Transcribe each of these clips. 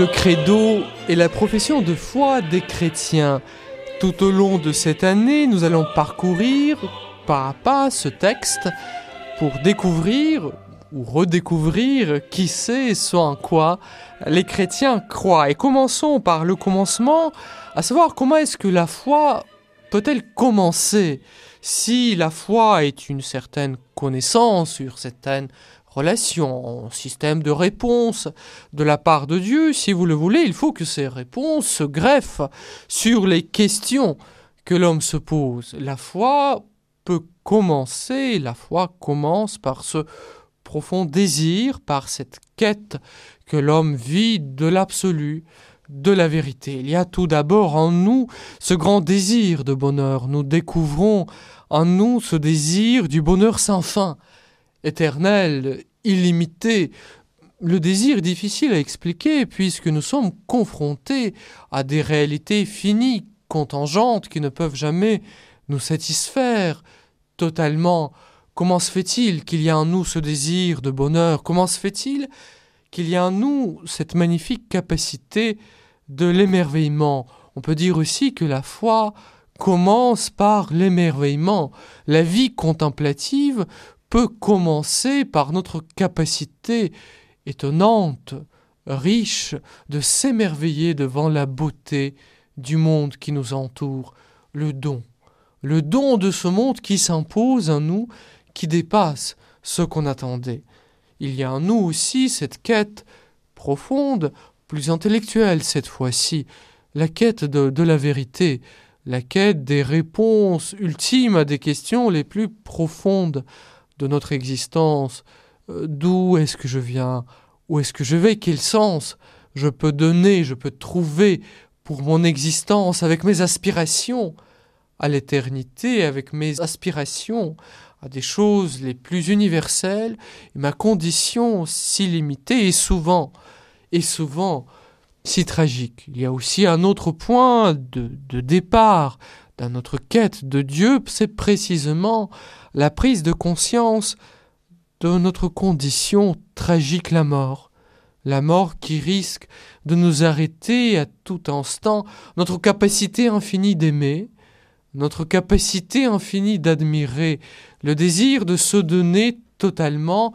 le credo et la profession de foi des chrétiens. Tout au long de cette année, nous allons parcourir pas à pas ce texte pour découvrir ou redécouvrir qui sait ce en quoi les chrétiens croient. Et commençons par le commencement, à savoir comment est-ce que la foi peut-elle commencer? Si la foi est une certaine connaissance sur certaines relations, système de réponse de la part de Dieu, si vous le voulez, il faut que ces réponses se greffent sur les questions que l'homme se pose. La foi peut commencer, la foi commence par ce profond désir, par cette quête que l'homme vit de l'absolu, de la vérité. Il y a tout d'abord en nous ce grand désir de bonheur. Nous découvrons en nous ce désir du bonheur sans fin, éternel, illimité. Le désir difficile à expliquer puisque nous sommes confrontés à des réalités finies, contingentes, qui ne peuvent jamais nous satisfaire totalement. Comment se fait-il qu'il y ait en nous ce désir de bonheur? Comment se fait-il qu'il y ait en nous cette magnifique capacité de l'émerveillement? On peut dire aussi que la foi commence par l'émerveillement. La vie contemplative peut commencer par notre capacité étonnante, riche, de s'émerveiller devant la beauté du monde qui nous entoure, le don, le don de ce monde qui s'impose à nous, qui dépasse ce qu'on attendait. Il y a en nous aussi cette quête profonde, plus intellectuelle cette fois-ci, la quête de, de la vérité, la quête des réponses ultimes à des questions les plus profondes de notre existence. Euh, d'où est-ce que je viens Où est-ce que je vais Quel sens je peux donner, je peux trouver pour mon existence avec mes aspirations à l'éternité, avec mes aspirations à des choses les plus universelles, et ma condition si limitée et souvent, et souvent si tragique. Il y a aussi un autre point de, de départ dans notre quête de Dieu, c'est précisément la prise de conscience de notre condition tragique, la mort. La mort qui risque de nous arrêter à tout instant, notre capacité infinie d'aimer, notre capacité infinie d'admirer, le désir de se donner totalement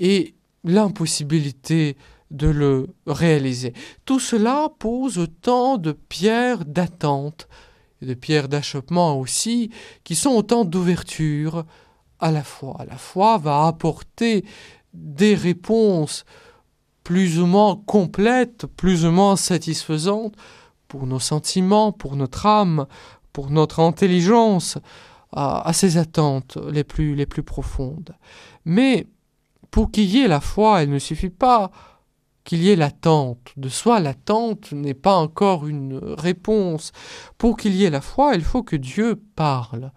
et l'impossibilité de le réaliser. Tout cela pose autant de pierres d'attente de pierres d'achoppement aussi, qui sont autant d'ouverture à la foi. La foi va apporter des réponses plus ou moins complètes, plus ou moins satisfaisantes pour nos sentiments, pour notre âme, pour notre intelligence, à, à ces attentes les plus, les plus profondes. Mais pour qu'il y ait la foi, il ne suffit pas qu'il y ait l'attente. De soi, l'attente n'est pas encore une réponse. Pour qu'il y ait la foi, il faut que Dieu parle.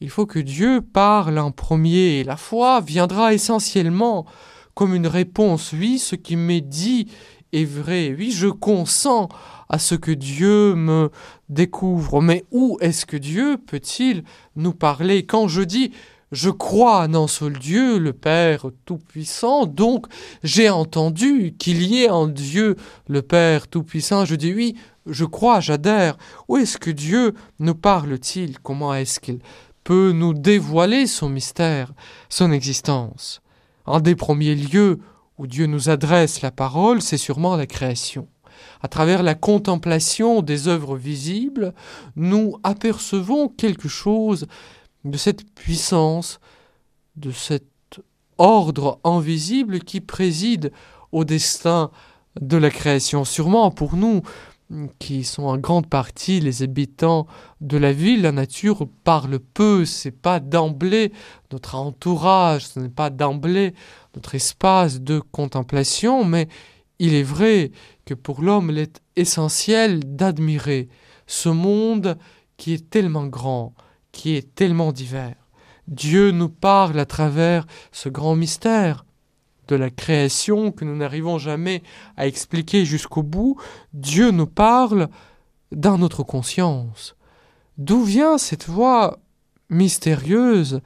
Il faut que Dieu parle en premier. Et la foi viendra essentiellement comme une réponse. Oui, ce qui m'est dit est vrai. Oui, je consens à ce que Dieu me découvre. Mais où est-ce que Dieu peut-il nous parler? Quand je dis je crois en un seul Dieu, le Père Tout-Puissant, donc j'ai entendu qu'il y ait en Dieu le Père Tout-Puissant. Je dis oui, je crois, j'adhère. Où est-ce que Dieu nous parle-t-il? Comment est-ce qu'il peut nous dévoiler son mystère, son existence? Un des premiers lieux où Dieu nous adresse la parole, c'est sûrement la création. À travers la contemplation des œuvres visibles, nous apercevons quelque chose de cette puissance, de cet ordre invisible qui préside au destin de la création. Sûrement pour nous, qui sont en grande partie les habitants de la ville, la nature parle peu, c'est pas d'emblée notre entourage, ce n'est pas d'emblée notre espace de contemplation, mais il est vrai que pour l'homme il est essentiel d'admirer ce monde qui est tellement grand, qui est tellement divers. Dieu nous parle à travers ce grand mystère de la création que nous n'arrivons jamais à expliquer jusqu'au bout. Dieu nous parle dans notre conscience. D'où vient cette voix mystérieuse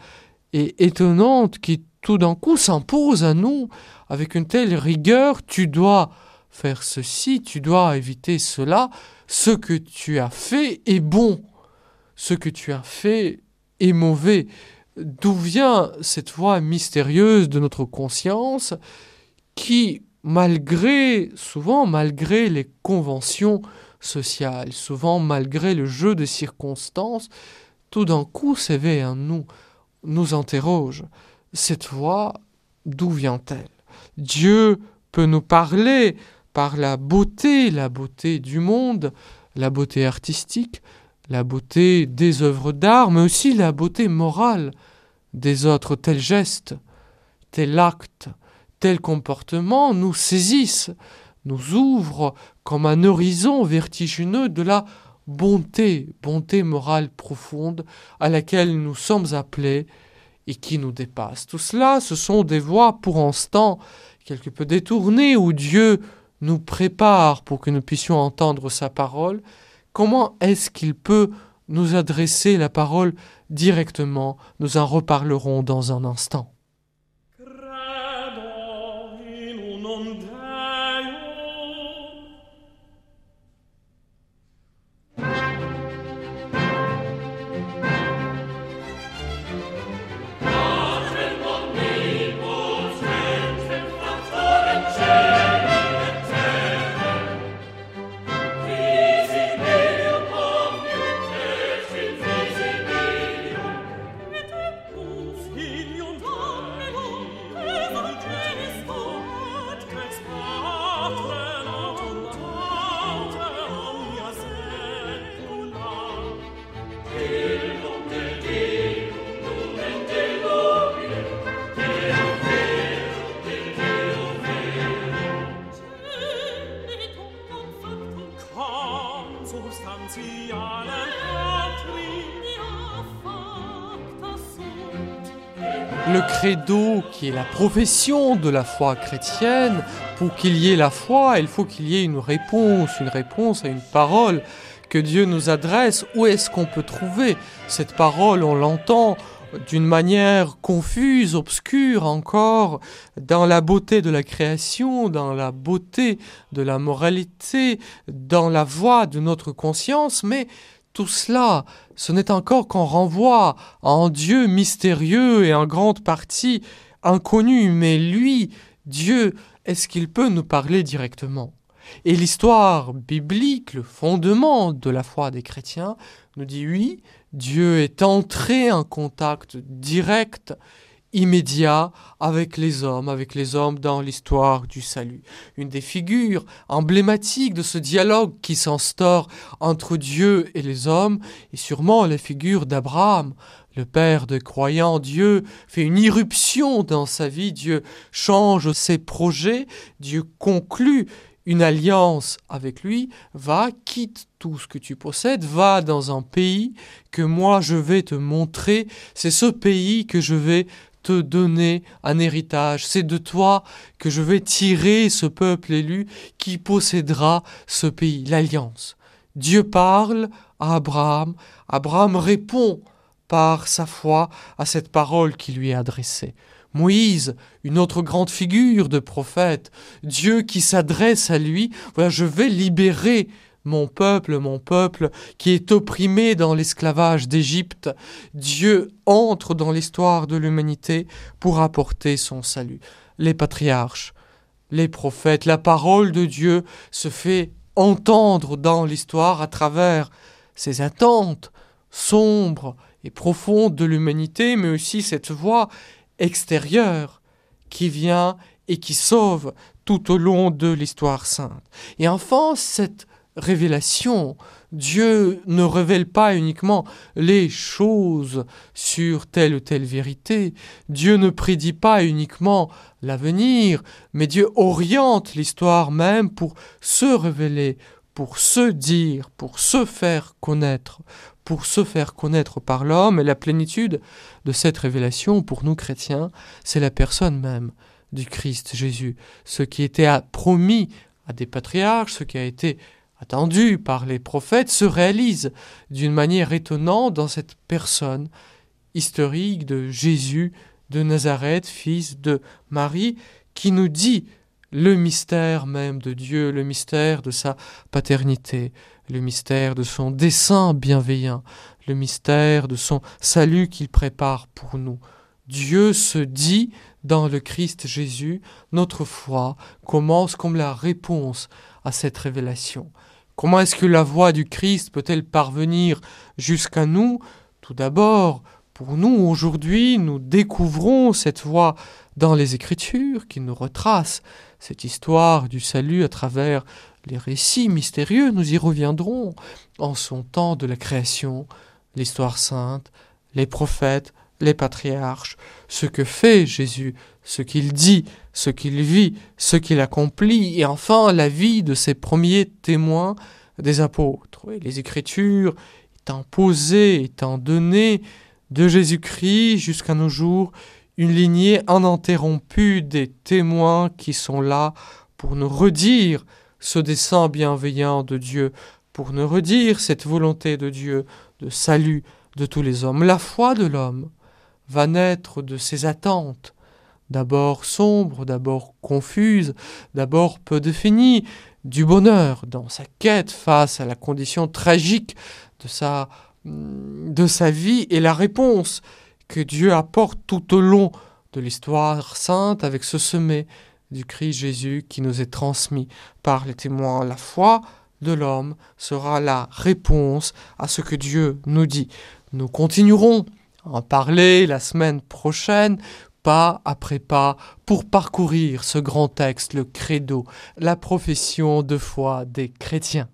et étonnante qui tout d'un coup s'impose à nous avec une telle rigueur, tu dois faire ceci, tu dois éviter cela, ce que tu as fait est bon, ce que tu as fait est mauvais. D'où vient cette voix mystérieuse de notre conscience qui, malgré, souvent malgré les conventions sociales, souvent malgré le jeu de circonstances, tout d'un coup s'éveille en nous, nous interroge. Cette voix, d'où vient-elle? Dieu peut nous parler par la beauté, la beauté du monde, la beauté artistique, la beauté des œuvres d'art, mais aussi la beauté morale des autres. Tel geste, tel acte, tel comportement nous saisissent, nous ouvrent comme un horizon vertigineux de la bonté, bonté morale profonde à laquelle nous sommes appelés et qui nous dépasse. Tout cela, ce sont des voies pour instant quelque peu détournées où Dieu nous prépare pour que nous puissions entendre sa parole. Comment est-ce qu'il peut nous adresser la parole directement? Nous en reparlerons dans un instant. Credo qui est la profession de la foi chrétienne, pour qu'il y ait la foi, il faut qu'il y ait une réponse, une réponse à une parole que Dieu nous adresse. Où est-ce qu'on peut trouver cette parole? On l'entend d'une manière confuse, obscure encore, dans la beauté de la création, dans la beauté de la moralité, dans la voix de notre conscience, mais tout cela, ce n'est encore qu'un renvoi à un Dieu mystérieux et en grande partie inconnu, mais lui, Dieu, est-ce qu'il peut nous parler directement? Et l'histoire biblique, le fondement de la foi des chrétiens, nous dit oui, Dieu est entré en contact direct immédiat avec les hommes, avec les hommes dans l'histoire du salut. Une des figures emblématiques de ce dialogue qui s'instaure entre Dieu et les hommes est sûrement la figure d'Abraham. Le père de croyants, Dieu fait une irruption dans sa vie, Dieu change ses projets, Dieu conclut une alliance avec lui, va, quitte tout ce que tu possèdes, va dans un pays que moi je vais te montrer, c'est ce pays que je vais te donner un héritage. C'est de toi que je vais tirer ce peuple élu qui possédera ce pays, l'alliance. Dieu parle à Abraham, Abraham répond par sa foi à cette parole qui lui est adressée. Moïse, une autre grande figure de prophète, Dieu qui s'adresse à lui, voilà, je vais libérer mon peuple, mon peuple, qui est opprimé dans l'esclavage d'Égypte, Dieu entre dans l'histoire de l'humanité pour apporter son salut. Les patriarches, les prophètes, la parole de Dieu se fait entendre dans l'histoire à travers ces attentes sombres et profondes de l'humanité, mais aussi cette voix extérieure qui vient et qui sauve tout au long de l'histoire sainte. Et enfin, cette révélation. Dieu ne révèle pas uniquement les choses sur telle ou telle vérité. Dieu ne prédit pas uniquement l'avenir, mais Dieu oriente l'histoire même pour se révéler, pour se dire, pour se faire connaître, pour se faire connaître par l'homme. Et la plénitude de cette révélation, pour nous chrétiens, c'est la personne même du Christ Jésus. Ce qui était promis à des patriarches, ce qui a été attendu par les prophètes se réalise d'une manière étonnante dans cette personne historique de Jésus de Nazareth, fils de Marie, qui nous dit le mystère même de Dieu, le mystère de sa paternité, le mystère de son dessein bienveillant, le mystère de son salut qu'il prépare pour nous. Dieu se dit dans le Christ Jésus, notre foi commence comme la réponse à cette révélation. Comment est-ce que la voix du Christ peut-elle parvenir jusqu'à nous? Tout d'abord, pour nous aujourd'hui, nous découvrons cette voix dans les Écritures qui nous retrace cette histoire du salut à travers les récits mystérieux, nous y reviendrons en son temps de la création, l'histoire sainte, les prophètes, les patriarches, ce que fait Jésus, ce qu'il dit, ce qu'il vit, ce qu'il accomplit, et enfin la vie de ses premiers témoins des apôtres. Les Écritures étant posées, étant données de Jésus-Christ jusqu'à nos jours, une lignée ininterrompue des témoins qui sont là pour nous redire ce dessein bienveillant de Dieu, pour nous redire cette volonté de Dieu de salut de tous les hommes. La foi de l'homme va naître de ses attentes, d'abord sombres, d'abord confuses, d'abord peu définies, du bonheur dans sa quête face à la condition tragique de sa, de sa vie et la réponse que Dieu apporte tout au long de l'histoire sainte avec ce sommet du Christ Jésus qui nous est transmis par les témoins. La foi de l'homme sera la réponse à ce que Dieu nous dit. Nous continuerons en parler la semaine prochaine pas après pas pour parcourir ce grand texte, le credo, la profession de foi des chrétiens.